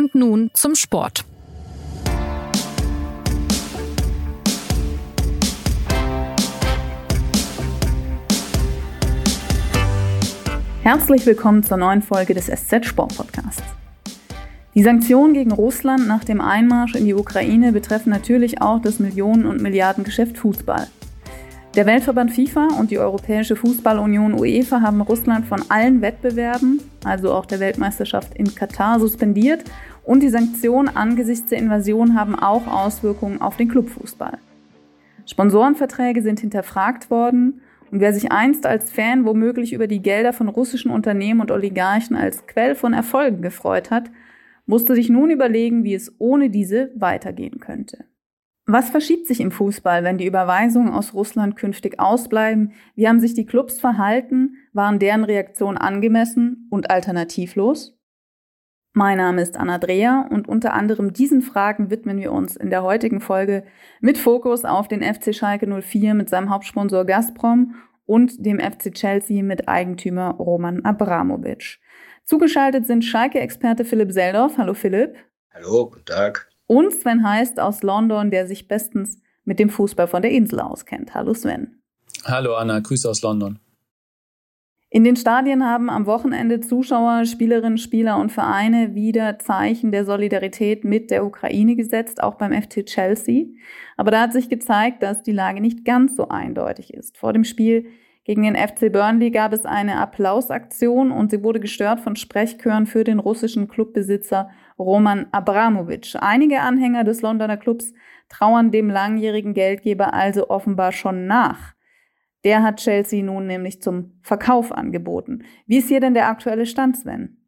Und nun zum Sport. Herzlich willkommen zur neuen Folge des SZ Sport Podcasts. Die Sanktionen gegen Russland nach dem Einmarsch in die Ukraine betreffen natürlich auch das Millionen- und Milliardengeschäft Fußball. Der Weltverband FIFA und die Europäische Fußballunion UEFA haben Russland von allen Wettbewerben, also auch der Weltmeisterschaft in Katar, suspendiert und die Sanktionen angesichts der Invasion haben auch Auswirkungen auf den Clubfußball. Sponsorenverträge sind hinterfragt worden und wer sich einst als Fan womöglich über die Gelder von russischen Unternehmen und Oligarchen als Quell von Erfolgen gefreut hat, musste sich nun überlegen, wie es ohne diese weitergehen könnte. Was verschiebt sich im Fußball, wenn die Überweisungen aus Russland künftig ausbleiben? Wie haben sich die Clubs verhalten? Waren deren Reaktionen angemessen und alternativlos? Mein Name ist Anna Dreher und unter anderem diesen Fragen widmen wir uns in der heutigen Folge mit Fokus auf den FC Schalke 04 mit seinem Hauptsponsor Gazprom und dem FC Chelsea mit Eigentümer Roman Abramovic. Zugeschaltet sind Schalke-Experte Philipp Seldorf. Hallo Philipp. Hallo, guten Tag. Und Sven Heist aus London, der sich bestens mit dem Fußball von der Insel auskennt. Hallo Sven. Hallo Anna, Grüße aus London. In den Stadien haben am Wochenende Zuschauer, Spielerinnen, Spieler und Vereine wieder Zeichen der Solidarität mit der Ukraine gesetzt, auch beim FC Chelsea. Aber da hat sich gezeigt, dass die Lage nicht ganz so eindeutig ist. Vor dem Spiel gegen den FC Burnley gab es eine Applausaktion und sie wurde gestört von Sprechchören für den russischen Clubbesitzer Roman Abramovic. Einige Anhänger des Londoner Clubs trauern dem langjährigen Geldgeber also offenbar schon nach. Der hat Chelsea nun nämlich zum Verkauf angeboten. Wie ist hier denn der aktuelle Stand, Sven?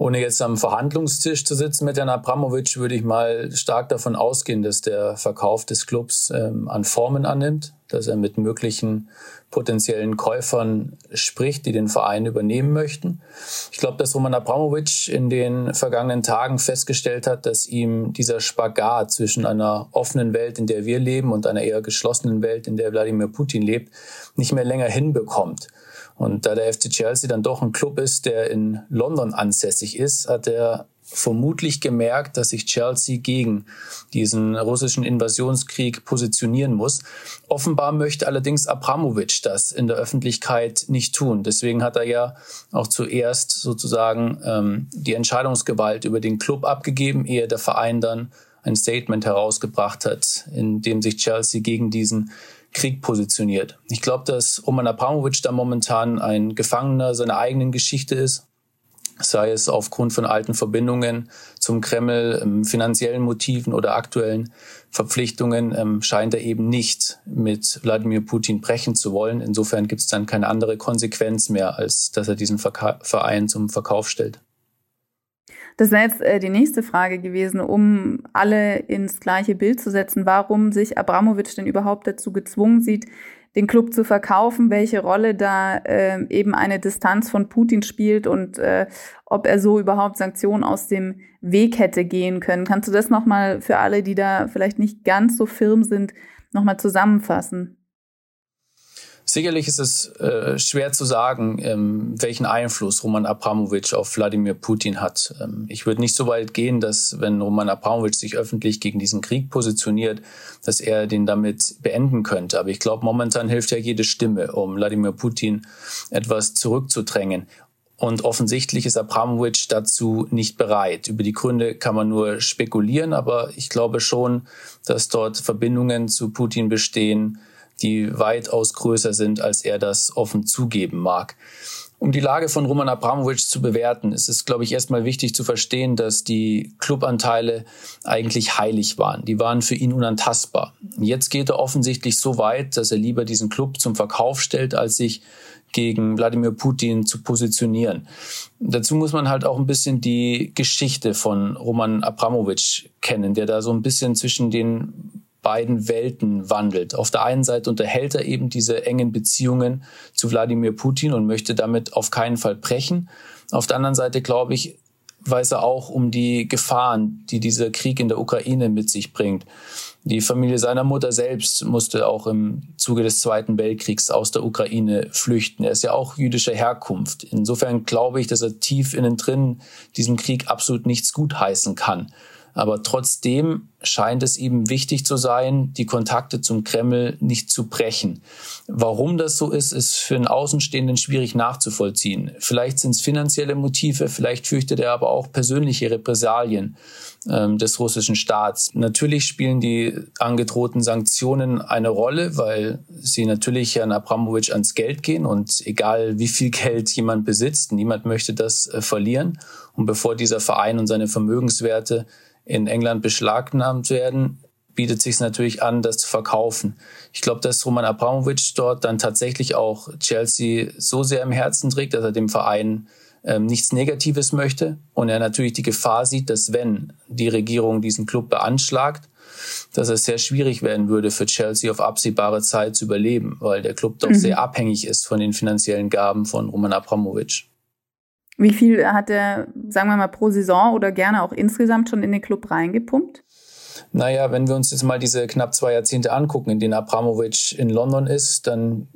Ohne jetzt am Verhandlungstisch zu sitzen mit Herrn Abramovic, würde ich mal stark davon ausgehen, dass der Verkauf des Clubs ähm, an Formen annimmt, dass er mit möglichen potenziellen Käufern spricht, die den Verein übernehmen möchten. Ich glaube, dass Roman Abramovic in den vergangenen Tagen festgestellt hat, dass ihm dieser Spagat zwischen einer offenen Welt, in der wir leben, und einer eher geschlossenen Welt, in der Wladimir Putin lebt, nicht mehr länger hinbekommt. Und da der FC Chelsea dann doch ein Club ist, der in London ansässig ist, hat er vermutlich gemerkt, dass sich Chelsea gegen diesen russischen Invasionskrieg positionieren muss. Offenbar möchte allerdings Abramovic das in der Öffentlichkeit nicht tun. Deswegen hat er ja auch zuerst sozusagen ähm, die Entscheidungsgewalt über den Club abgegeben, ehe der Verein dann ein Statement herausgebracht hat, in dem sich Chelsea gegen diesen Krieg positioniert. Ich glaube, dass Roman Abramovic da momentan ein Gefangener seiner eigenen Geschichte ist, sei es aufgrund von alten Verbindungen zum Kreml, ähm, finanziellen Motiven oder aktuellen Verpflichtungen, ähm, scheint er eben nicht mit Wladimir Putin brechen zu wollen. Insofern gibt es dann keine andere Konsequenz mehr, als dass er diesen Verein zum Verkauf stellt. Das wäre jetzt äh, die nächste Frage gewesen, um alle ins gleiche Bild zu setzen. Warum sich Abramowitsch denn überhaupt dazu gezwungen sieht, den Club zu verkaufen, welche Rolle da äh, eben eine Distanz von Putin spielt und äh, ob er so überhaupt Sanktionen aus dem Weg hätte gehen können. Kannst du das nochmal für alle, die da vielleicht nicht ganz so firm sind, nochmal zusammenfassen? Sicherlich ist es äh, schwer zu sagen, ähm, welchen Einfluss Roman Abramowitsch auf Wladimir Putin hat. Ähm, ich würde nicht so weit gehen, dass wenn Roman Abramowitsch sich öffentlich gegen diesen Krieg positioniert, dass er den damit beenden könnte. Aber ich glaube, momentan hilft ja jede Stimme, um Wladimir Putin etwas zurückzudrängen. Und offensichtlich ist Abramowitsch dazu nicht bereit. Über die Gründe kann man nur spekulieren, aber ich glaube schon, dass dort Verbindungen zu Putin bestehen, die weitaus größer sind, als er das offen zugeben mag. Um die Lage von Roman Abramovic zu bewerten, ist es, glaube ich, erstmal wichtig zu verstehen, dass die Clubanteile eigentlich heilig waren. Die waren für ihn unantastbar. Jetzt geht er offensichtlich so weit, dass er lieber diesen Club zum Verkauf stellt, als sich gegen Wladimir Putin zu positionieren. Dazu muss man halt auch ein bisschen die Geschichte von Roman Abramovic kennen, der da so ein bisschen zwischen den beiden Welten wandelt. Auf der einen Seite unterhält er eben diese engen Beziehungen zu Wladimir Putin und möchte damit auf keinen Fall brechen. Auf der anderen Seite, glaube ich, weiß er auch um die Gefahren, die dieser Krieg in der Ukraine mit sich bringt. Die Familie seiner Mutter selbst musste auch im Zuge des Zweiten Weltkriegs aus der Ukraine flüchten. Er ist ja auch jüdischer Herkunft. Insofern glaube ich, dass er tief innen drin diesem Krieg absolut nichts gutheißen kann. Aber trotzdem scheint es ihm wichtig zu sein, die Kontakte zum Kreml nicht zu brechen. Warum das so ist, ist für einen Außenstehenden schwierig nachzuvollziehen. Vielleicht sind es finanzielle Motive, vielleicht fürchtet er aber auch persönliche Repressalien ähm, des russischen Staats. Natürlich spielen die angedrohten Sanktionen eine Rolle, weil sie natürlich Herrn Abramowitsch ans Geld gehen und egal wie viel Geld jemand besitzt, niemand möchte das äh, verlieren. Und bevor dieser Verein und seine Vermögenswerte in England beschlagnahmt werden, bietet sich natürlich an, das zu verkaufen. Ich glaube, dass Roman Abramovich dort dann tatsächlich auch Chelsea so sehr im Herzen trägt, dass er dem Verein ähm, nichts Negatives möchte und er natürlich die Gefahr sieht, dass wenn die Regierung diesen Club beanschlagt, dass es sehr schwierig werden würde für Chelsea auf absehbare Zeit zu überleben, weil der Club doch mhm. sehr abhängig ist von den finanziellen Gaben von Roman Abramovich. Wie viel hat er, sagen wir mal, pro Saison oder gerne auch insgesamt schon in den Club reingepumpt? Naja, wenn wir uns jetzt mal diese knapp zwei Jahrzehnte angucken, in denen Abramovic in London ist, dann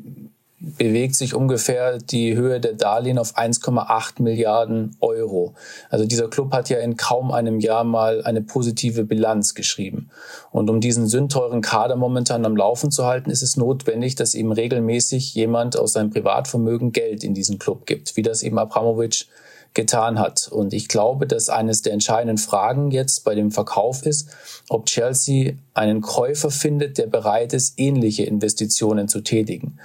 bewegt sich ungefähr die Höhe der Darlehen auf 1,8 Milliarden Euro. Also dieser Club hat ja in kaum einem Jahr mal eine positive Bilanz geschrieben. Und um diesen sündteuren Kader momentan am Laufen zu halten, ist es notwendig, dass eben regelmäßig jemand aus seinem Privatvermögen Geld in diesen Club gibt, wie das eben Abramovic getan hat. Und ich glaube, dass eines der entscheidenden Fragen jetzt bei dem Verkauf ist, ob Chelsea einen Käufer findet, der bereit ist, ähnliche Investitionen zu tätigen.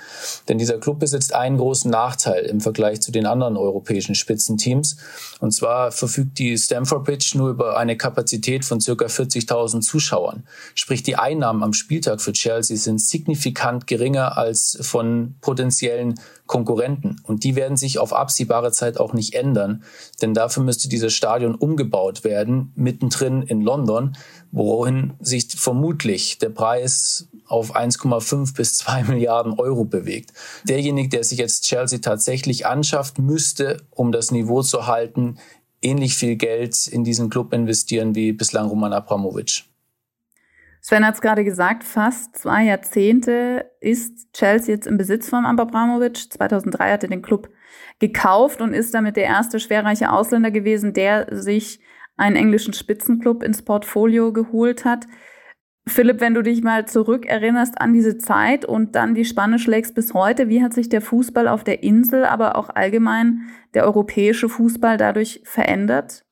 Denn dieser Club besitzt einen großen Nachteil im Vergleich zu den anderen europäischen Spitzenteams. Und zwar verfügt die Stamford Bridge nur über eine Kapazität von circa 40.000 Zuschauern. Sprich, die Einnahmen am Spieltag für Chelsea sind signifikant geringer als von potenziellen Konkurrenten. Und die werden sich auf absehbare Zeit auch nicht ändern, denn dafür müsste dieses Stadion umgebaut werden, mittendrin in London, wohin sich vermutlich der Preis auf 1,5 bis 2 Milliarden Euro bewegt. Derjenige, der sich jetzt Chelsea tatsächlich anschafft, müsste, um das Niveau zu halten, ähnlich viel Geld in diesen Club investieren wie bislang Roman Abramovic. Sven hat es gerade gesagt, fast zwei Jahrzehnte ist Chelsea jetzt im Besitz von Abramovic. 2003 hat er den Club gekauft und ist damit der erste schwerreiche Ausländer gewesen, der sich einen englischen Spitzenclub ins Portfolio geholt hat. Philipp, wenn du dich mal zurückerinnerst an diese Zeit und dann die Spanne schlägst bis heute, wie hat sich der Fußball auf der Insel, aber auch allgemein der europäische Fußball dadurch verändert?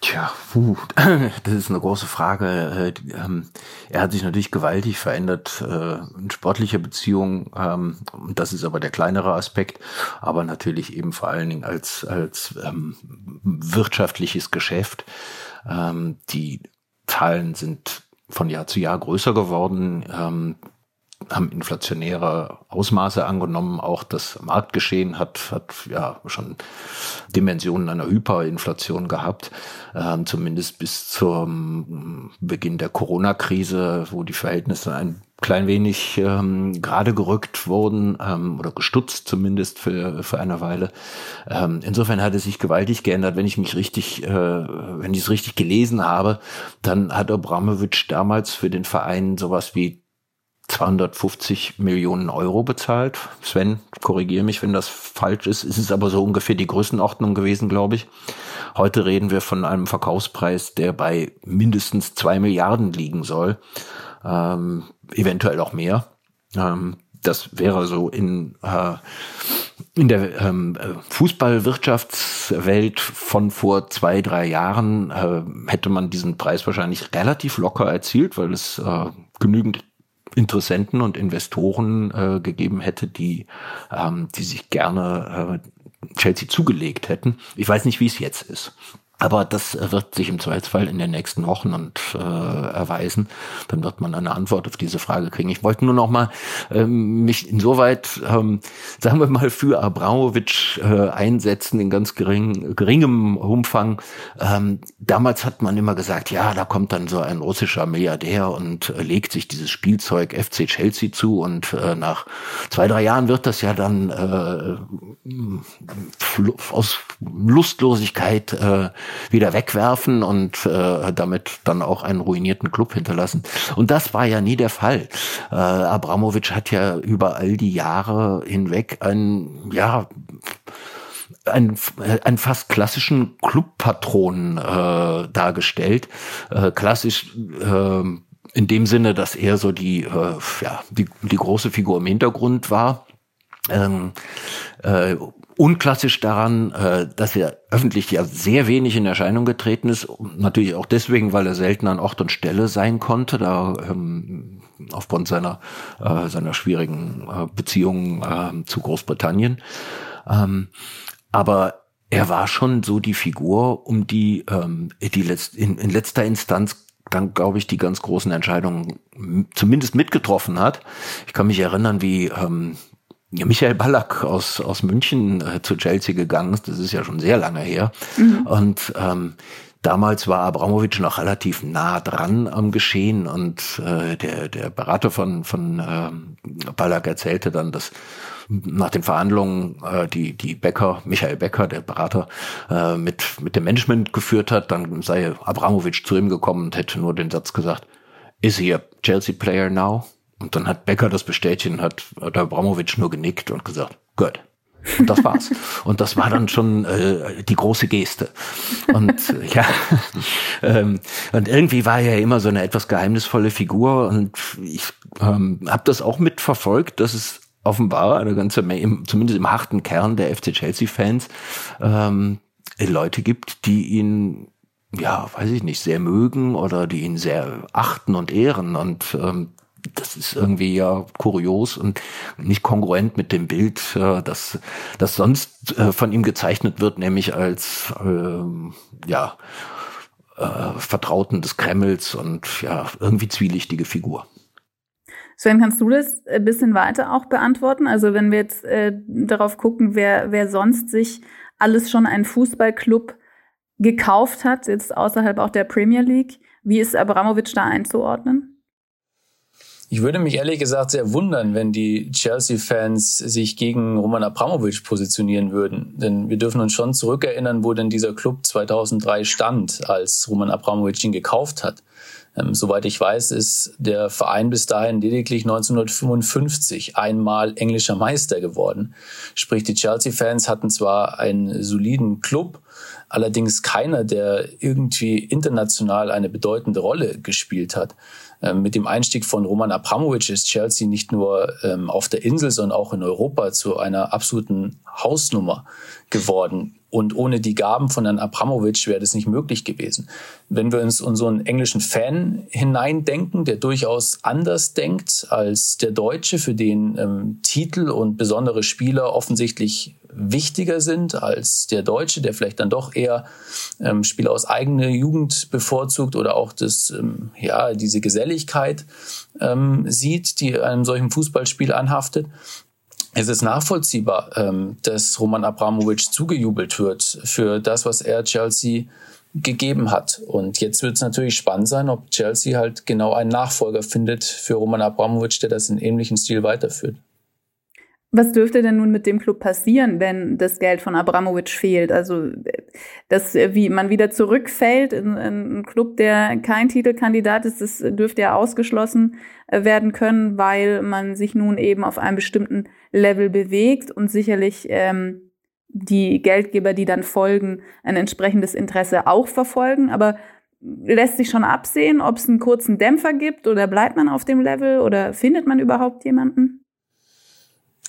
Tja, puh, das ist eine große Frage. Äh, ähm, er hat sich natürlich gewaltig verändert äh, in sportlicher Beziehung. Ähm, das ist aber der kleinere Aspekt. Aber natürlich eben vor allen Dingen als, als ähm, wirtschaftliches Geschäft. Die Zahlen sind von Jahr zu Jahr größer geworden haben inflationäre Ausmaße angenommen. Auch das Marktgeschehen hat, hat ja schon Dimensionen einer Hyperinflation gehabt, ähm, zumindest bis zum Beginn der Corona-Krise, wo die Verhältnisse ein klein wenig ähm, gerade gerückt wurden ähm, oder gestutzt zumindest für, für eine Weile. Ähm, insofern hat es sich gewaltig geändert. Wenn ich mich richtig, äh, wenn ich es richtig gelesen habe, dann hat Abramowitsch damals für den Verein sowas wie 250 Millionen Euro bezahlt. Sven, korrigiere mich, wenn das falsch ist. Es ist aber so ungefähr die Größenordnung gewesen, glaube ich. Heute reden wir von einem Verkaufspreis, der bei mindestens zwei Milliarden liegen soll. Ähm, eventuell auch mehr. Ähm, das wäre so in, äh, in der ähm, Fußballwirtschaftswelt von vor zwei, drei Jahren äh, hätte man diesen Preis wahrscheinlich relativ locker erzielt, weil es äh, genügend Interessenten und Investoren äh, gegeben hätte, die, ähm, die sich gerne äh, Chelsea zugelegt hätten. Ich weiß nicht, wie es jetzt ist. Aber das wird sich im Zweifelsfall in den nächsten Wochen und äh, erweisen. Dann wird man eine Antwort auf diese Frage kriegen. Ich wollte nur noch mal ähm, mich insoweit, ähm, sagen wir mal, für Abramowitsch äh, einsetzen in ganz gering, geringem Umfang. Ähm, damals hat man immer gesagt, ja, da kommt dann so ein russischer Milliardär und äh, legt sich dieses Spielzeug FC Chelsea zu und äh, nach zwei, drei Jahren wird das ja dann äh, aus Lustlosigkeit äh, wieder wegwerfen und äh, damit dann auch einen ruinierten Club hinterlassen. Und das war ja nie der Fall. Äh, Abramowitsch hat ja über all die Jahre hinweg ein, ja, einen, einen fast klassischen Clubpatron äh, dargestellt. Äh, klassisch äh, in dem Sinne, dass er so die, äh, ja, die, die große Figur im Hintergrund war. Ähm, äh, unklassisch daran, äh, dass er öffentlich ja sehr wenig in Erscheinung getreten ist. Natürlich auch deswegen, weil er selten an Ort und Stelle sein konnte, da ähm, aufgrund seiner, äh, seiner schwierigen äh, Beziehungen äh, zu Großbritannien. Ähm, aber er war schon so die Figur, um die, ähm, die letzt, in, in letzter Instanz dann, glaube ich, die ganz großen Entscheidungen zumindest mitgetroffen hat. Ich kann mich erinnern, wie ähm, ja, Michael Ballack aus, aus München äh, zu Chelsea gegangen ist. Das ist ja schon sehr lange her. Mhm. Und ähm, damals war Abramowitsch noch relativ nah dran am Geschehen und äh, der, der Berater von, von ähm, Ballack erzählte dann, dass nach den Verhandlungen, äh, die, die Becker, Michael Becker, der Berater, äh, mit, mit dem Management geführt hat, dann sei Abramowitsch zu ihm gekommen und hätte nur den Satz gesagt, is he a Chelsea player now? Und dann hat Becker das bestätigt und hat, hat Abramowitsch nur genickt und gesagt, gut. Und das war's. Und das war dann schon äh, die große Geste. Und äh, ja, ähm, und irgendwie war er ja immer so eine etwas geheimnisvolle Figur. Und ich ähm, habe das auch mitverfolgt, dass es offenbar eine ganze Menge, zumindest im harten Kern der FC Chelsea-Fans, ähm, Leute gibt, die ihn ja, weiß ich nicht, sehr mögen oder die ihn sehr achten und ehren. Und ähm, das ist irgendwie ja kurios und nicht kongruent mit dem Bild, äh, das, das sonst äh, von ihm gezeichnet wird, nämlich als äh, ja äh, Vertrauten des Kremls und ja irgendwie zwielichtige Figur. Sven, kannst du das ein bisschen weiter auch beantworten? Also wenn wir jetzt äh, darauf gucken, wer, wer sonst sich alles schon einen Fußballclub gekauft hat, jetzt außerhalb auch der Premier League, wie ist Abramowitsch da einzuordnen? Ich würde mich ehrlich gesagt sehr wundern, wenn die Chelsea-Fans sich gegen Roman Abramovic positionieren würden. Denn wir dürfen uns schon zurückerinnern, wo denn dieser Club 2003 stand, als Roman Abramovic ihn gekauft hat. Ähm, soweit ich weiß, ist der Verein bis dahin lediglich 1955 einmal englischer Meister geworden. Sprich, die Chelsea-Fans hatten zwar einen soliden Club, allerdings keiner, der irgendwie international eine bedeutende Rolle gespielt hat. Ähm, mit dem Einstieg von Roman Abramovic ist Chelsea nicht nur ähm, auf der Insel, sondern auch in Europa zu einer absoluten Hausnummer geworden. Und ohne die Gaben von Herrn Abramovic wäre das nicht möglich gewesen. Wenn wir uns unseren englischen Fan hineindenken, der durchaus anders denkt als der Deutsche, für den ähm, Titel und besondere Spieler offensichtlich wichtiger sind als der Deutsche, der vielleicht dann doch eher ähm, Spieler aus eigener Jugend bevorzugt oder auch das, ähm, ja, diese Geselligkeit ähm, sieht, die einem solchen Fußballspiel anhaftet. Es ist nachvollziehbar, ähm, dass Roman Abramovic zugejubelt wird für das, was er Chelsea gegeben hat. Und jetzt wird es natürlich spannend sein, ob Chelsea halt genau einen Nachfolger findet für Roman Abramovic, der das in ähnlichem Stil weiterführt. Was dürfte denn nun mit dem Club passieren, wenn das Geld von Abramowitsch fehlt? Also, dass wie man wieder zurückfällt in, in einen Club, der kein Titelkandidat ist, das dürfte ja ausgeschlossen äh, werden können, weil man sich nun eben auf einem bestimmten Level bewegt und sicherlich ähm, die Geldgeber, die dann folgen, ein entsprechendes Interesse auch verfolgen. Aber lässt sich schon absehen, ob es einen kurzen Dämpfer gibt oder bleibt man auf dem Level oder findet man überhaupt jemanden?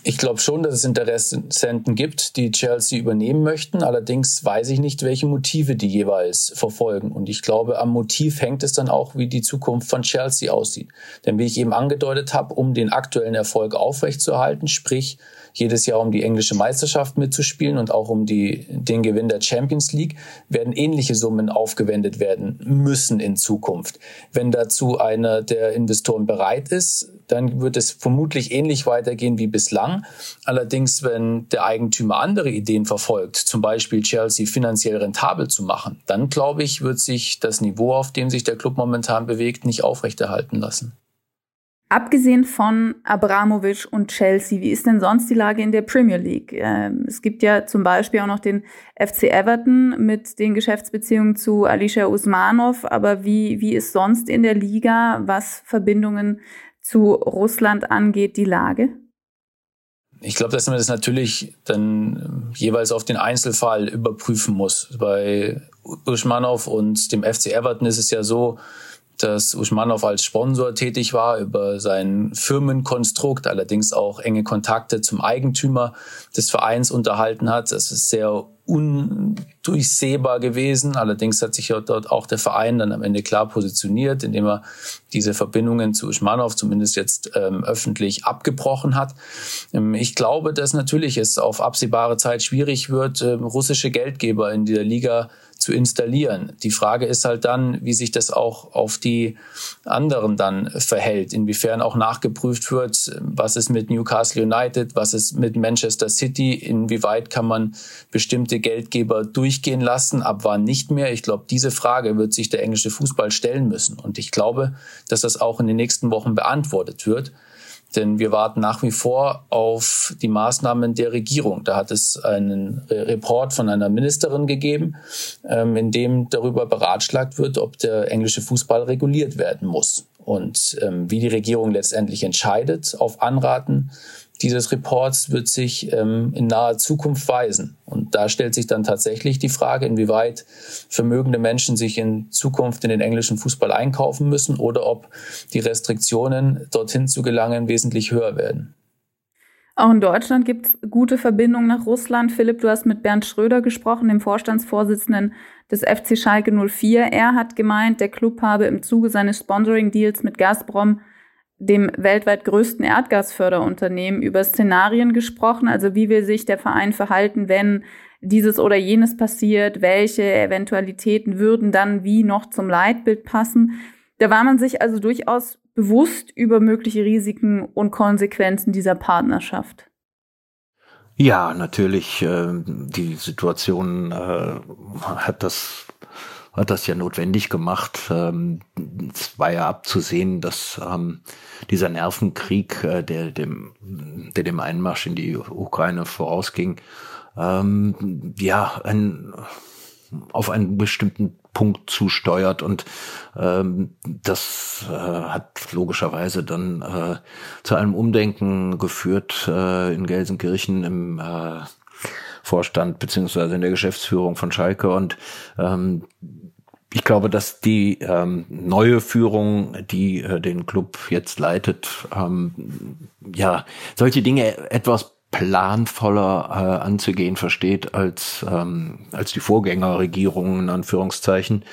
Ich glaube schon, dass es Interessenten gibt, die Chelsea übernehmen möchten. Allerdings weiß ich nicht, welche Motive die jeweils verfolgen. Und ich glaube, am Motiv hängt es dann auch, wie die Zukunft von Chelsea aussieht. Denn wie ich eben angedeutet habe, um den aktuellen Erfolg aufrechtzuerhalten, sprich jedes Jahr um die englische Meisterschaft mitzuspielen und auch um die, den Gewinn der Champions League, werden ähnliche Summen aufgewendet werden müssen in Zukunft. Wenn dazu einer der Investoren bereit ist, dann wird es vermutlich ähnlich weitergehen wie bislang. Allerdings, wenn der Eigentümer andere Ideen verfolgt, zum Beispiel Chelsea finanziell rentabel zu machen, dann glaube ich, wird sich das Niveau, auf dem sich der Club momentan bewegt, nicht aufrechterhalten lassen. Abgesehen von Abramovic und Chelsea, wie ist denn sonst die Lage in der Premier League? Ähm, es gibt ja zum Beispiel auch noch den FC Everton mit den Geschäftsbeziehungen zu Alicia Usmanov, aber wie, wie ist sonst in der Liga, was Verbindungen zu Russland angeht, die Lage? Ich glaube, dass man das natürlich dann jeweils auf den Einzelfall überprüfen muss. Bei Usmanov und dem FC Everton ist es ja so, dass Uschmanov als Sponsor tätig war über sein Firmenkonstrukt, allerdings auch enge Kontakte zum Eigentümer des Vereins unterhalten hat. Das ist sehr undurchsehbar gewesen. Allerdings hat sich dort auch der Verein dann am Ende klar positioniert, indem er diese Verbindungen zu Uschmanov zumindest jetzt ähm, öffentlich abgebrochen hat. Ähm, ich glaube, dass natürlich es auf absehbare Zeit schwierig wird, äh, russische Geldgeber in dieser Liga zu installieren. Die Frage ist halt dann, wie sich das auch auf die anderen dann verhält, inwiefern auch nachgeprüft wird, was ist mit Newcastle United, was ist mit Manchester City, inwieweit kann man bestimmte Geldgeber durchgehen lassen, ab wann nicht mehr. Ich glaube, diese Frage wird sich der englische Fußball stellen müssen. Und ich glaube, dass das auch in den nächsten Wochen beantwortet wird. Denn wir warten nach wie vor auf die Maßnahmen der Regierung. Da hat es einen Report von einer Ministerin gegeben, ähm, in dem darüber beratschlagt wird, ob der englische Fußball reguliert werden muss. Und ähm, wie die Regierung letztendlich entscheidet, auf Anraten dieses Reports wird sich ähm, in naher Zukunft weisen. Und da stellt sich dann tatsächlich die Frage, inwieweit vermögende Menschen sich in Zukunft in den englischen Fußball einkaufen müssen oder ob die Restriktionen, dorthin zu gelangen, wesentlich höher werden. Auch in Deutschland gibt es gute Verbindungen nach Russland. Philipp, du hast mit Bernd Schröder gesprochen, dem Vorstandsvorsitzenden des FC Schalke 04. Er hat gemeint, der Club habe im Zuge seines Sponsoring-Deals mit Gazprom dem weltweit größten Erdgasförderunternehmen über Szenarien gesprochen, also wie will sich der Verein verhalten, wenn dieses oder jenes passiert, welche Eventualitäten würden dann wie noch zum Leitbild passen. Da war man sich also durchaus bewusst über mögliche Risiken und Konsequenzen dieser Partnerschaft. Ja, natürlich. Äh, die Situation äh, hat das hat das ja notwendig gemacht. Ähm, es war ja abzusehen, dass ähm, dieser Nervenkrieg, äh, der dem, der dem Einmarsch in die Ukraine vorausging, ähm, ja, ein, auf einen bestimmten Punkt zusteuert und ähm, das äh, hat logischerweise dann äh, zu einem Umdenken geführt äh, in Gelsenkirchen im äh, Vorstand beziehungsweise in der Geschäftsführung von Schalke und ähm, ich glaube, dass die ähm, neue Führung, die äh, den Club jetzt leitet, ähm, ja solche Dinge etwas planvoller äh, anzugehen versteht als ähm, als die Vorgängerregierung in Anführungszeichen,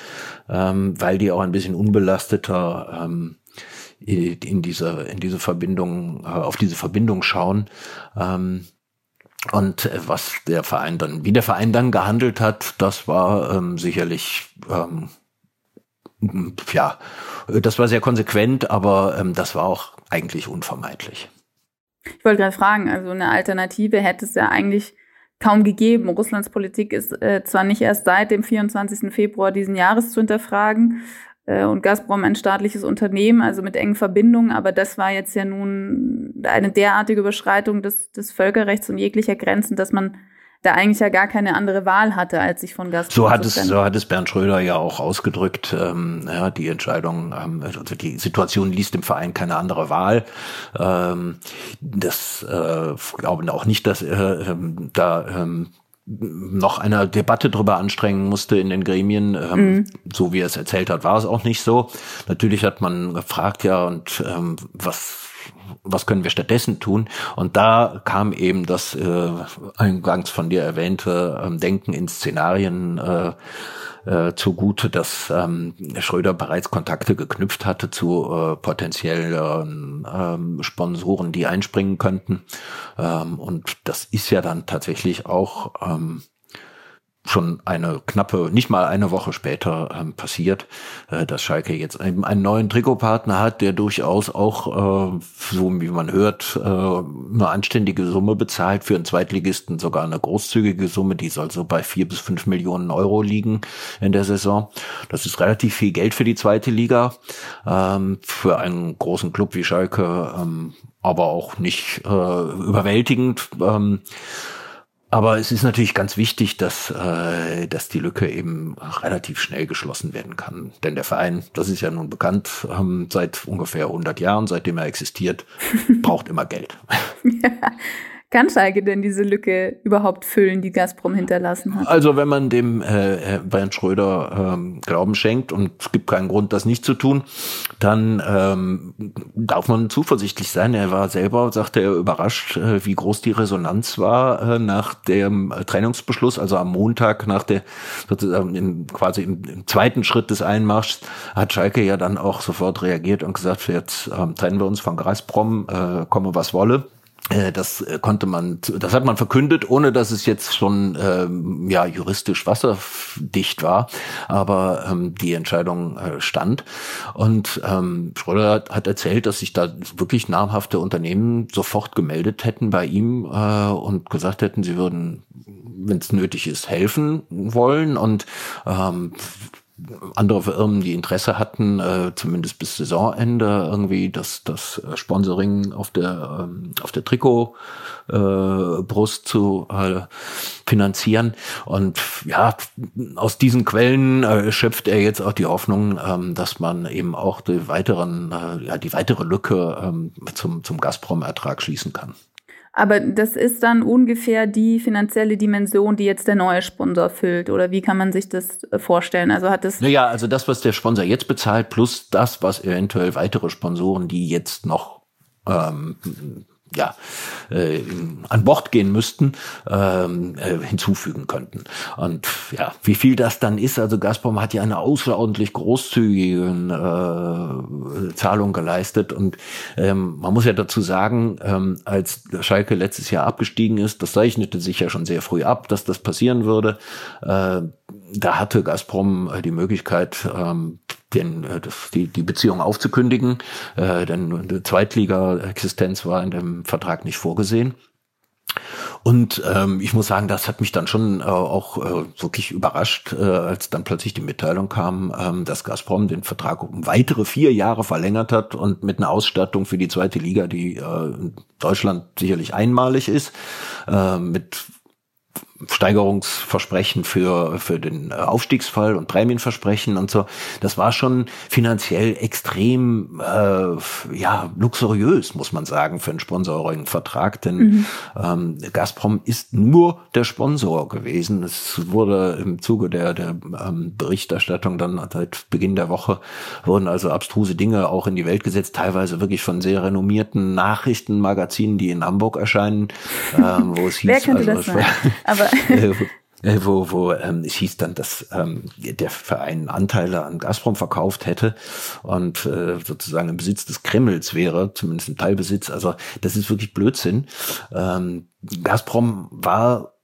ähm, weil die auch ein bisschen unbelasteter ähm, in diese in diese Verbindung äh, auf diese Verbindung schauen. Ähm, und äh, was der Verein dann, wie der Verein dann gehandelt hat, das war ähm, sicherlich, ähm, ja, das war sehr konsequent, aber ähm, das war auch eigentlich unvermeidlich. Ich wollte gerade fragen, also eine Alternative hätte es ja eigentlich kaum gegeben. Russlands Politik ist äh, zwar nicht erst seit dem 24. Februar diesen Jahres zu hinterfragen, und Gazprom ein staatliches Unternehmen, also mit engen Verbindungen. Aber das war jetzt ja nun eine derartige Überschreitung des, des Völkerrechts und jeglicher Grenzen, dass man da eigentlich ja gar keine andere Wahl hatte, als sich von Gazprom so hat es So hat es Bernd Schröder ja auch ausgedrückt. Ähm, ja, die Entscheidung, ähm, also die Situation ließ dem Verein keine andere Wahl. Ähm, das äh, glaube auch nicht, dass äh, ähm, da ähm, noch einer Debatte drüber anstrengen musste in den Gremien. Ähm, mhm. So wie er es erzählt hat, war es auch nicht so. Natürlich hat man gefragt, ja, und ähm, was was können wir stattdessen tun? Und da kam eben das äh, eingangs von dir erwähnte ähm, Denken in Szenarien äh, äh, zugute, dass ähm, Schröder bereits Kontakte geknüpft hatte zu äh, potenziellen ähm, Sponsoren, die einspringen könnten. Ähm, und das ist ja dann tatsächlich auch ähm, schon eine knappe, nicht mal eine Woche später ähm, passiert, äh, dass Schalke jetzt eben einen neuen Trikotpartner hat, der durchaus auch, äh, so wie man hört, äh, eine anständige Summe bezahlt, für einen Zweitligisten sogar eine großzügige Summe, die soll so bei vier bis fünf Millionen Euro liegen in der Saison. Das ist relativ viel Geld für die zweite Liga, ähm, für einen großen Club wie Schalke, ähm, aber auch nicht äh, überwältigend. Ähm, aber es ist natürlich ganz wichtig, dass, äh, dass die Lücke eben relativ schnell geschlossen werden kann. Denn der Verein, das ist ja nun bekannt, ähm, seit ungefähr 100 Jahren, seitdem er existiert, braucht immer Geld. Ja. Kann Schalke denn diese Lücke überhaupt füllen, die Gazprom hinterlassen hat? Also wenn man dem äh, Bernd Schröder ähm, Glauben schenkt und es gibt keinen Grund, das nicht zu tun, dann ähm, darf man zuversichtlich sein. Er war selber, sagte er, überrascht, äh, wie groß die Resonanz war äh, nach dem äh, Trennungsbeschluss, also am Montag nach der sozusagen im, quasi im, im, zweiten Schritt des Einmarschs hat Schalke ja dann auch sofort reagiert und gesagt, jetzt ähm, trennen wir uns von Gazprom, äh, komme was wolle. Äh, das äh, konnte man, das hat man verkündet, ohne dass es jetzt schon ähm, ja juristisch wasserdicht war, aber ähm, die Entscheidung äh, stand. Und ähm, Schröder hat erzählt, dass sich da wirklich namhafte Unternehmen sofort gemeldet hätten bei ihm äh, und gesagt hätten, sie würden, wenn es nötig ist, helfen wollen und ähm, andere Firmen, die Interesse hatten, äh, zumindest bis Saisonende irgendwie das, das Sponsoring auf der, ähm, auf der Trikotbrust äh, Brust zu äh, finanzieren. Und ja, aus diesen Quellen äh, schöpft er jetzt auch die Hoffnung, ähm, dass man eben auch die weiteren, äh, ja, die weitere Lücke ähm, zum, zum Gazprom-Ertrag schließen kann. Aber das ist dann ungefähr die finanzielle Dimension, die jetzt der neue Sponsor füllt. Oder wie kann man sich das äh, vorstellen? Also hat das. Naja, also das, was der Sponsor jetzt bezahlt, plus das, was eventuell weitere Sponsoren, die jetzt noch ähm, ja, äh, an Bord gehen müssten, ähm, äh, hinzufügen könnten. Und ja, wie viel das dann ist, also Gazprom hat ja eine außerordentlich großzügige äh, Zahlung geleistet und ähm, man muss ja dazu sagen, ähm, als Schalke letztes Jahr abgestiegen ist, das zeichnete sich ja schon sehr früh ab, dass das passieren würde. Äh, da hatte Gazprom äh, die Möglichkeit, ähm, den, äh, das, die, die Beziehung aufzukündigen, äh, denn eine Zweitliga-Existenz war in dem Vertrag nicht vorgesehen. Und ähm, ich muss sagen, das hat mich dann schon äh, auch äh, wirklich überrascht, äh, als dann plötzlich die Mitteilung kam, ähm, dass Gazprom den Vertrag um weitere vier Jahre verlängert hat und mit einer Ausstattung für die zweite Liga, die äh, in Deutschland sicherlich einmalig ist, äh, mit Steigerungsversprechen für, für den Aufstiegsfall und Prämienversprechen und so. Das war schon finanziell extrem, äh, ja, luxuriös, muss man sagen, für einen Sponsoring-Vertrag, denn mhm. ähm, Gazprom ist nur der Sponsor gewesen. Es wurde im Zuge der, der ähm, Berichterstattung dann seit Beginn der Woche wurden also abstruse Dinge auch in die Welt gesetzt, teilweise wirklich von sehr renommierten Nachrichtenmagazinen, die in Hamburg erscheinen, ähm, wo es hieß, Wer könnte also, das sein? Aber äh, äh, wo, wo ähm, es hieß dann, dass ähm, der Verein Anteile an Gazprom verkauft hätte und äh, sozusagen im Besitz des Kremls wäre, zumindest im Teilbesitz. Also das ist wirklich Blödsinn. Ähm, Gazprom war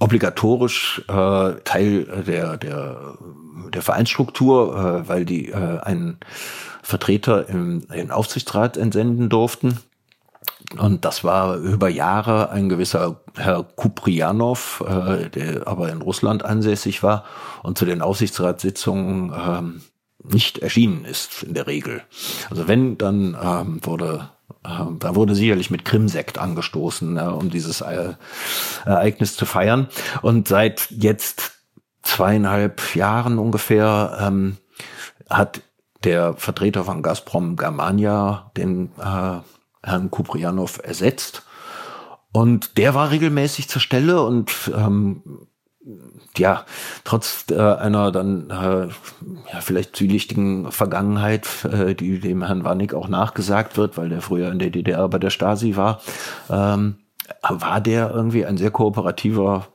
obligatorisch äh, Teil der der der Vereinsstruktur, äh, weil die äh, einen Vertreter im, im Aufsichtsrat entsenden durften. Und das war über Jahre ein gewisser Herr Kuprianov, äh, der aber in Russland ansässig war und zu den Aufsichtsratssitzungen ähm, nicht erschienen ist in der Regel. Also wenn, dann ähm, wurde ähm, da wurde sicherlich mit Krimsekt angestoßen, ja, um dieses äh, Ereignis zu feiern. Und seit jetzt zweieinhalb Jahren ungefähr ähm, hat der Vertreter von Gazprom Germania den äh, Herrn Kuprianow ersetzt. Und der war regelmäßig zur Stelle und ähm, ja, trotz äh, einer dann äh, ja, vielleicht zwielichtigen Vergangenheit, äh, die dem Herrn Wannig auch nachgesagt wird, weil der früher in der DDR bei der Stasi war, ähm, war der irgendwie ein sehr kooperativer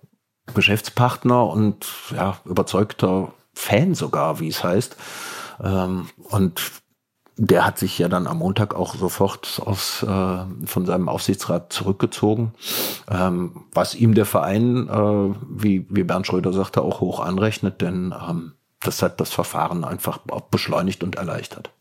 Geschäftspartner und ja, überzeugter Fan sogar, wie es heißt. Ähm, und der hat sich ja dann am Montag auch sofort aus, äh, von seinem Aufsichtsrat zurückgezogen, ähm, was ihm der Verein, äh, wie, wie Bernd Schröder sagte, auch hoch anrechnet, denn ähm, das hat das Verfahren einfach beschleunigt und erleichtert.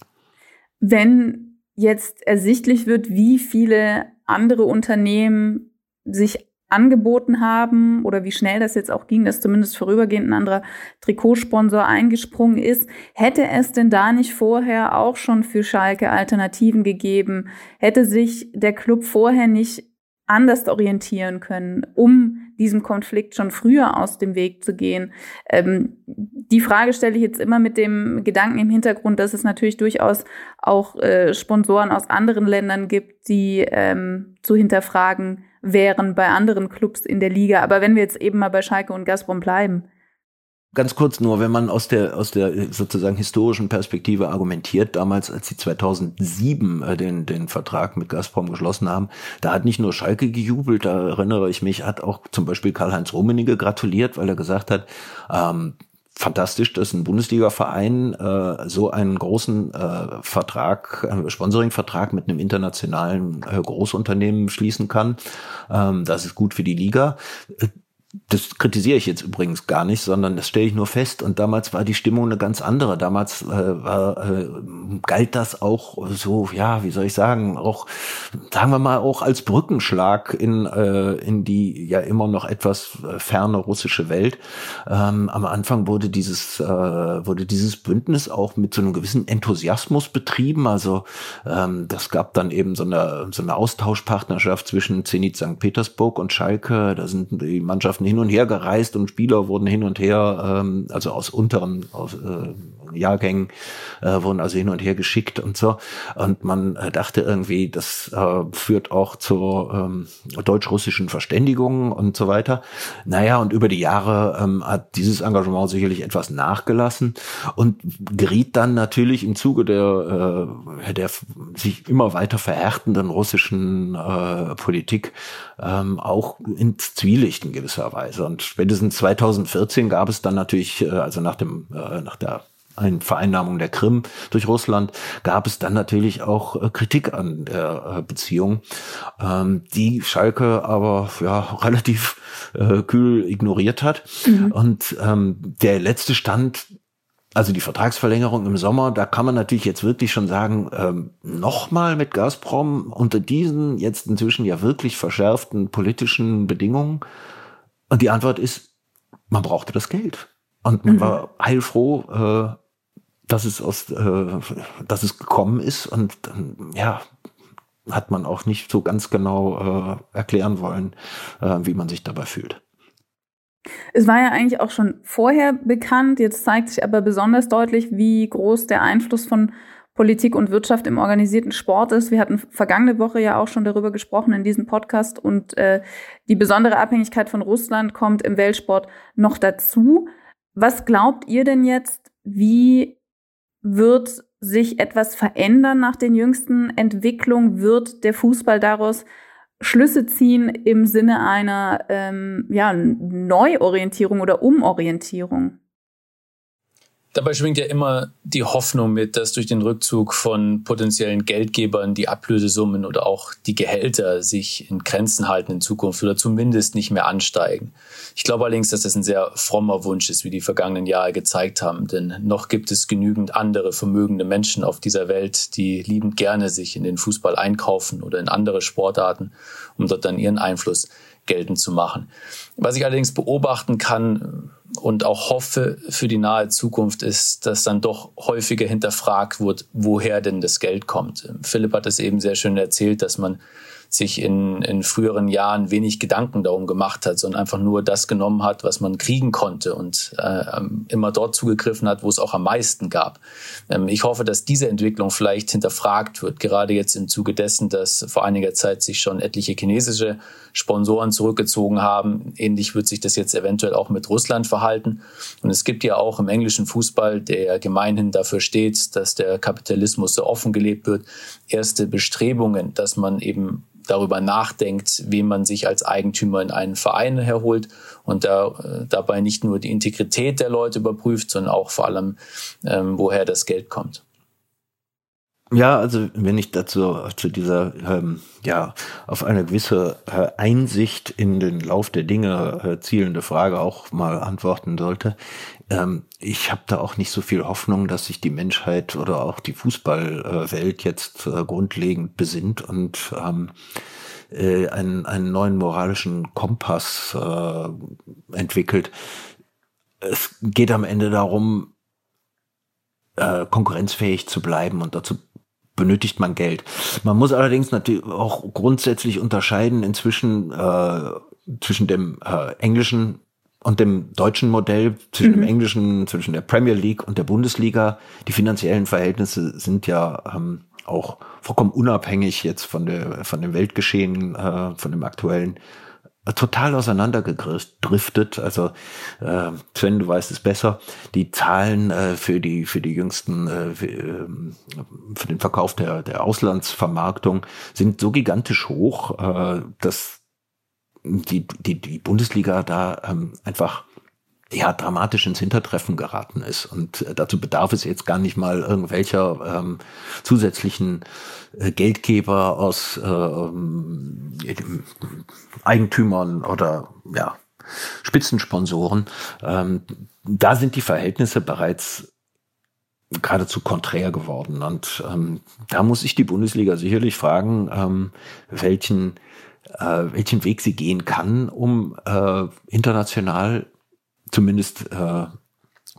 Wenn jetzt ersichtlich wird, wie viele andere Unternehmen sich angeboten haben oder wie schnell das jetzt auch ging, dass zumindest vorübergehend ein anderer Trikotsponsor eingesprungen ist. Hätte es denn da nicht vorher auch schon für Schalke Alternativen gegeben? Hätte sich der Club vorher nicht anders orientieren können, um diesem Konflikt schon früher aus dem Weg zu gehen. Ähm, die Frage stelle ich jetzt immer mit dem Gedanken im Hintergrund, dass es natürlich durchaus auch äh, Sponsoren aus anderen Ländern gibt, die ähm, zu hinterfragen wären bei anderen Clubs in der Liga. Aber wenn wir jetzt eben mal bei Schalke und Gazprom bleiben. Ganz kurz nur, wenn man aus der, aus der sozusagen historischen Perspektive argumentiert, damals, als sie 2007 äh, den, den Vertrag mit Gazprom geschlossen haben, da hat nicht nur Schalke gejubelt, da erinnere ich mich, hat auch zum Beispiel Karl-Heinz Rummenigge gratuliert, weil er gesagt hat, ähm, fantastisch, dass ein Bundesliga-Verein äh, so einen großen äh, Vertrag, äh, Sponsoring-Vertrag mit einem internationalen äh, Großunternehmen schließen kann. Ähm, das ist gut für die Liga das kritisiere ich jetzt übrigens gar nicht, sondern das stelle ich nur fest. Und damals war die Stimmung eine ganz andere. Damals äh, war, äh, galt das auch so, ja, wie soll ich sagen, auch, sagen wir mal, auch als Brückenschlag in, äh, in die ja immer noch etwas äh, ferne russische Welt. Ähm, am Anfang wurde dieses, äh, wurde dieses Bündnis auch mit so einem gewissen Enthusiasmus betrieben. Also ähm, das gab dann eben so eine, so eine Austauschpartnerschaft zwischen Zenit St. Petersburg und Schalke. Da sind die Mannschaften Mannschaften hin und her gereist und Spieler wurden hin und her, ähm, also aus unteren aus, äh, Jahrgängen, äh, wurden also hin und her geschickt und so. Und man äh, dachte irgendwie, das äh, führt auch zur ähm, deutsch-russischen Verständigung und so weiter. Naja, und über die Jahre ähm, hat dieses Engagement sicherlich etwas nachgelassen und geriet dann natürlich im Zuge der, äh, der sich immer weiter verhärtenden russischen äh, Politik ähm, auch ins Zwielicht in gewisser Weise. Und spätestens 2014 gab es dann natürlich, äh, also nach dem, äh, nach der ein Vereinnahmung der Krim durch Russland, gab es dann natürlich auch äh, Kritik an der äh, Beziehung, ähm, die Schalke aber ja relativ äh, kühl ignoriert hat. Mhm. Und ähm, der letzte Stand also die Vertragsverlängerung im Sommer, da kann man natürlich jetzt wirklich schon sagen, ähm, nochmal mit Gazprom unter diesen jetzt inzwischen ja wirklich verschärften politischen Bedingungen. Und die Antwort ist, man brauchte das Geld. Und man mhm. war heilfroh, äh, dass es aus, äh, dass es gekommen ist. Und ja, hat man auch nicht so ganz genau äh, erklären wollen, äh, wie man sich dabei fühlt. Es war ja eigentlich auch schon vorher bekannt, jetzt zeigt sich aber besonders deutlich, wie groß der Einfluss von Politik und Wirtschaft im organisierten Sport ist. Wir hatten vergangene Woche ja auch schon darüber gesprochen in diesem Podcast und äh, die besondere Abhängigkeit von Russland kommt im Weltsport noch dazu. Was glaubt ihr denn jetzt, wie wird sich etwas verändern nach den jüngsten Entwicklungen? Wird der Fußball daraus Schlüsse ziehen im Sinne einer ähm, ja, Neuorientierung oder Umorientierung? Dabei schwingt ja immer die Hoffnung mit, dass durch den Rückzug von potenziellen Geldgebern die Ablösesummen oder auch die Gehälter sich in Grenzen halten in Zukunft oder zumindest nicht mehr ansteigen. Ich glaube allerdings, dass das ein sehr frommer Wunsch ist, wie die vergangenen Jahre gezeigt haben, denn noch gibt es genügend andere vermögende Menschen auf dieser Welt, die liebend gerne sich in den Fußball einkaufen oder in andere Sportarten, um dort dann ihren Einfluss geltend zu machen. Was ich allerdings beobachten kann, und auch hoffe für die nahe Zukunft ist, dass dann doch häufiger hinterfragt wird, woher denn das Geld kommt. Philipp hat es eben sehr schön erzählt, dass man sich in, in früheren Jahren wenig Gedanken darum gemacht hat, sondern einfach nur das genommen hat, was man kriegen konnte und äh, immer dort zugegriffen hat, wo es auch am meisten gab. Ähm, ich hoffe, dass diese Entwicklung vielleicht hinterfragt wird, gerade jetzt im Zuge dessen, dass vor einiger Zeit sich schon etliche chinesische Sponsoren zurückgezogen haben. Ähnlich wird sich das jetzt eventuell auch mit Russland verhalten. Und es gibt ja auch im englischen Fußball, der gemeinhin dafür steht, dass der Kapitalismus so offen gelebt wird, erste Bestrebungen, dass man eben darüber nachdenkt, wem man sich als Eigentümer in einen Verein herholt und da, äh, dabei nicht nur die Integrität der Leute überprüft, sondern auch vor allem, ähm, woher das Geld kommt. Ja, also wenn ich dazu zu dieser ähm, ja auf eine gewisse äh, Einsicht in den Lauf der Dinge äh, zielende Frage auch mal antworten sollte, ähm, ich habe da auch nicht so viel Hoffnung, dass sich die Menschheit oder auch die Fußballwelt jetzt äh, grundlegend besinnt und ähm, äh, einen, einen neuen moralischen Kompass äh, entwickelt. Es geht am Ende darum, äh, konkurrenzfähig zu bleiben und dazu benötigt man Geld. Man muss allerdings natürlich auch grundsätzlich unterscheiden inzwischen äh, zwischen dem äh, englischen und dem deutschen Modell, zwischen mhm. dem englischen, zwischen der Premier League und der Bundesliga. Die finanziellen Verhältnisse sind ja ähm, auch vollkommen unabhängig jetzt von der von dem Weltgeschehen, äh, von dem aktuellen total auseinandergedriftet. Also äh, Sven, du weißt es besser. Die Zahlen äh, für die für die jüngsten äh, für, äh, für den Verkauf der der Auslandsvermarktung sind so gigantisch hoch, äh, dass die die die Bundesliga da ähm, einfach ja dramatisch ins Hintertreffen geraten ist. Und äh, dazu bedarf es jetzt gar nicht mal irgendwelcher ähm, zusätzlichen äh, Geldgeber aus äh, Eigentümern oder ja Spitzensponsoren. Ähm, da sind die Verhältnisse bereits geradezu konträr geworden. Und ähm, da muss sich die Bundesliga sicherlich fragen, ähm, welchen, äh, welchen Weg sie gehen kann, um äh, international zumindest äh,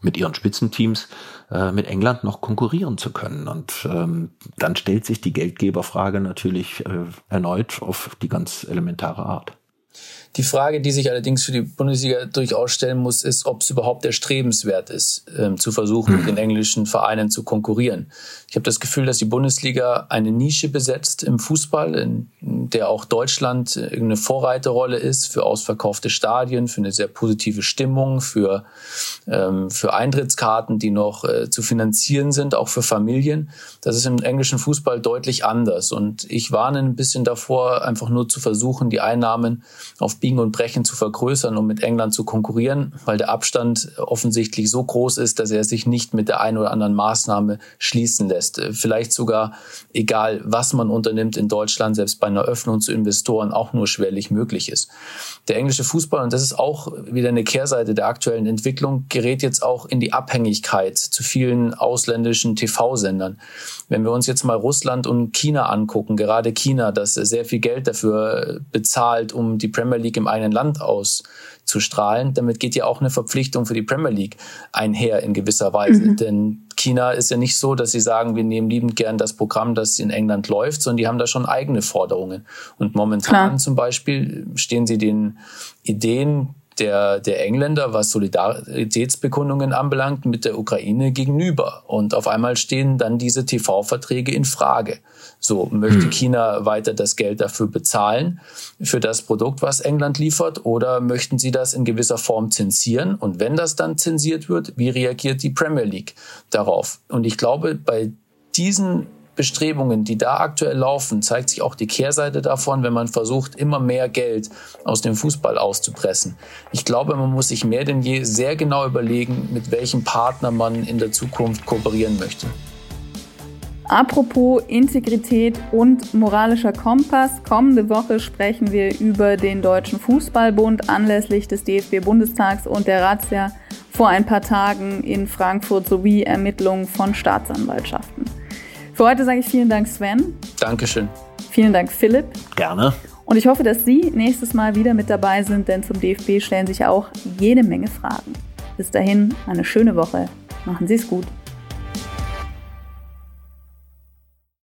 mit ihren Spitzenteams äh, mit England noch konkurrieren zu können. Und ähm, dann stellt sich die Geldgeberfrage natürlich äh, erneut auf die ganz elementare Art. Die Frage, die sich allerdings für die Bundesliga durchaus stellen muss, ist, ob es überhaupt erstrebenswert ist, ähm, zu versuchen, mit den englischen Vereinen zu konkurrieren. Ich habe das Gefühl, dass die Bundesliga eine Nische besetzt im Fußball, in der auch Deutschland eine Vorreiterrolle ist für ausverkaufte Stadien, für eine sehr positive Stimmung, für, ähm, für Eintrittskarten, die noch äh, zu finanzieren sind, auch für Familien. Das ist im englischen Fußball deutlich anders. Und ich warne ein bisschen davor, einfach nur zu versuchen, die Einnahmen auf Biegen und Brechen zu vergrößern, um mit England zu konkurrieren, weil der Abstand offensichtlich so groß ist, dass er sich nicht mit der einen oder anderen Maßnahme schließen lässt. Vielleicht sogar, egal was man unternimmt in Deutschland, selbst bei einer Öffnung zu Investoren auch nur schwerlich möglich ist. Der englische Fußball, und das ist auch wieder eine Kehrseite der aktuellen Entwicklung, gerät jetzt auch in die Abhängigkeit zu vielen ausländischen TV-Sendern. Wenn wir uns jetzt mal Russland und China angucken, gerade China, das sehr viel Geld dafür bezahlt, um die Premier League im eigenen Land auszustrahlen. Damit geht ja auch eine Verpflichtung für die Premier League einher in gewisser Weise. Mhm. Denn China ist ja nicht so, dass sie sagen, wir nehmen liebend gern das Programm, das in England läuft, sondern die haben da schon eigene Forderungen. Und momentan Klar. zum Beispiel stehen sie den Ideen der, der Engländer, was Solidaritätsbekundungen anbelangt, mit der Ukraine gegenüber. Und auf einmal stehen dann diese TV-Verträge in Frage. So, möchte hm. China weiter das Geld dafür bezahlen, für das Produkt, was England liefert, oder möchten sie das in gewisser Form zensieren? Und wenn das dann zensiert wird, wie reagiert die Premier League darauf? Und ich glaube, bei diesen Bestrebungen, die da aktuell laufen, zeigt sich auch die Kehrseite davon, wenn man versucht, immer mehr Geld aus dem Fußball auszupressen. Ich glaube, man muss sich mehr denn je sehr genau überlegen, mit welchem Partner man in der Zukunft kooperieren möchte. Apropos Integrität und moralischer Kompass, kommende Woche sprechen wir über den Deutschen Fußballbund anlässlich des DFB-Bundestags und der Razzia vor ein paar Tagen in Frankfurt sowie Ermittlungen von Staatsanwaltschaften. Für heute sage ich vielen Dank, Sven. Dankeschön. Vielen Dank, Philipp. Gerne. Und ich hoffe, dass Sie nächstes Mal wieder mit dabei sind, denn zum DFB stellen sich auch jede Menge Fragen. Bis dahin, eine schöne Woche. Machen Sie es gut.